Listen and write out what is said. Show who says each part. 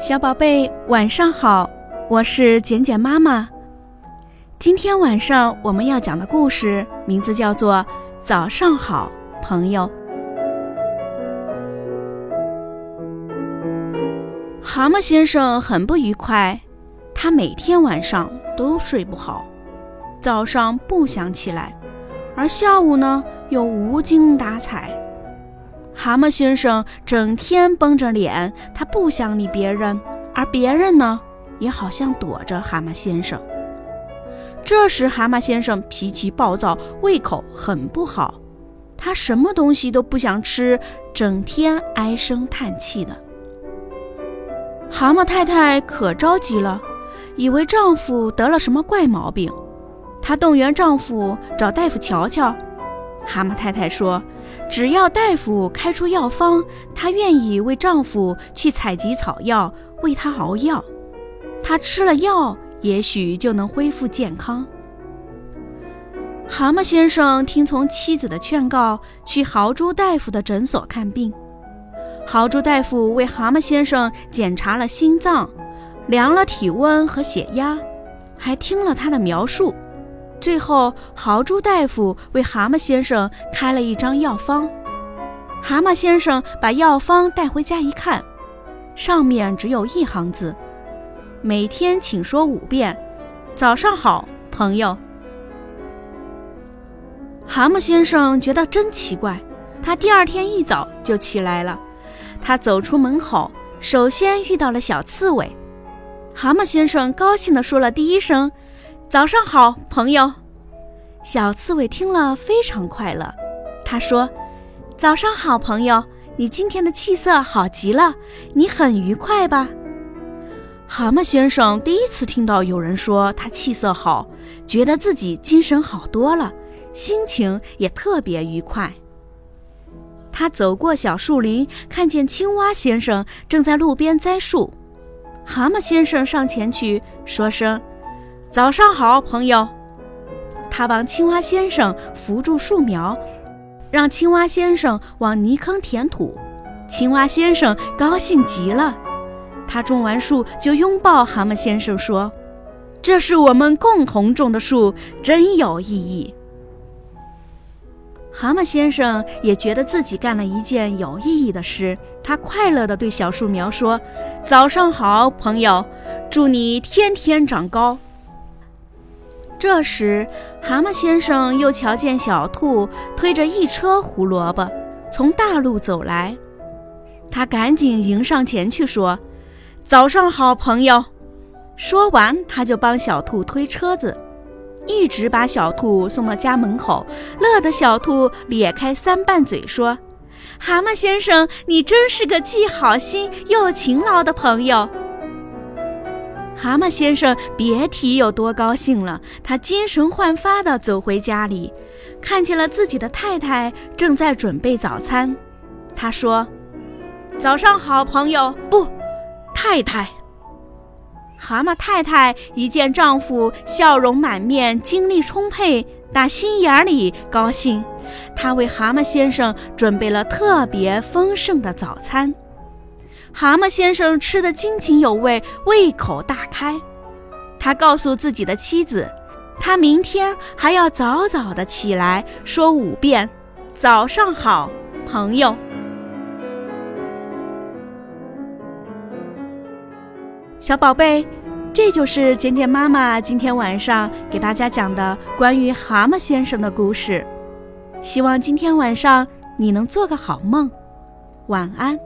Speaker 1: 小宝贝，晚上好，我是简简妈妈。今天晚上我们要讲的故事名字叫做《早上好，朋友》。蛤蟆先生很不愉快，他每天晚上都睡不好，早上不想起来，而下午呢又无精打采。蛤蟆先生整天绷着脸，他不想理别人，而别人呢，也好像躲着蛤蟆先生。这时，蛤蟆先生脾气暴躁，胃口很不好，他什么东西都不想吃，整天唉声叹气的。蛤蟆太太可着急了，以为丈夫得了什么怪毛病，她动员丈夫找大夫瞧瞧。蛤蟆太太说。只要大夫开出药方，她愿意为丈夫去采集草药，为他熬药。他吃了药，也许就能恢复健康。蛤蟆先生听从妻子的劝告，去豪猪大夫的诊所看病。豪猪大夫为蛤蟆先生检查了心脏，量了体温和血压，还听了他的描述。最后，豪猪大夫为蛤蟆先生开了一张药方。蛤蟆先生把药方带回家一看，上面只有一行字：“每天请说五遍，早上好，朋友。”蛤蟆先生觉得真奇怪，他第二天一早就起来了。他走出门口，首先遇到了小刺猬。蛤蟆先生高兴地说了第一声。早上好，朋友。小刺猬听了非常快乐。他说：“早上好，朋友，你今天的气色好极了，你很愉快吧？”蛤蟆先生第一次听到有人说他气色好，觉得自己精神好多了，心情也特别愉快。他走过小树林，看见青蛙先生正在路边栽树。蛤蟆先生上前去说声。早上好，朋友。他帮青蛙先生扶住树苗，让青蛙先生往泥坑填土。青蛙先生高兴极了，他种完树就拥抱蛤蟆先生说：“这是我们共同种的树，真有意义。”蛤蟆先生也觉得自己干了一件有意义的事，他快乐地对小树苗说：“早上好，朋友，祝你天天长高。”这时，蛤蟆先生又瞧见小兔推着一车胡萝卜从大路走来，他赶紧迎上前去说：“早上好，朋友。”说完，他就帮小兔推车子，一直把小兔送到家门口，乐得小兔咧开三瓣嘴说：“蛤蟆先生，你真是个既好心又勤劳的朋友。”蛤蟆先生别提有多高兴了，他精神焕发地走回家里，看见了自己的太太正在准备早餐。他说：“早上好，朋友。”不，太太。蛤蟆太太一见丈夫笑容满面、精力充沛，打心眼里高兴。她为蛤蟆先生准备了特别丰盛的早餐。蛤蟆先生吃得津津有味，胃口大开。他告诉自己的妻子，他明天还要早早的起来，说五遍“早上好，朋友”。小宝贝，这就是简简妈妈今天晚上给大家讲的关于蛤蟆先生的故事。希望今天晚上你能做个好梦，晚安。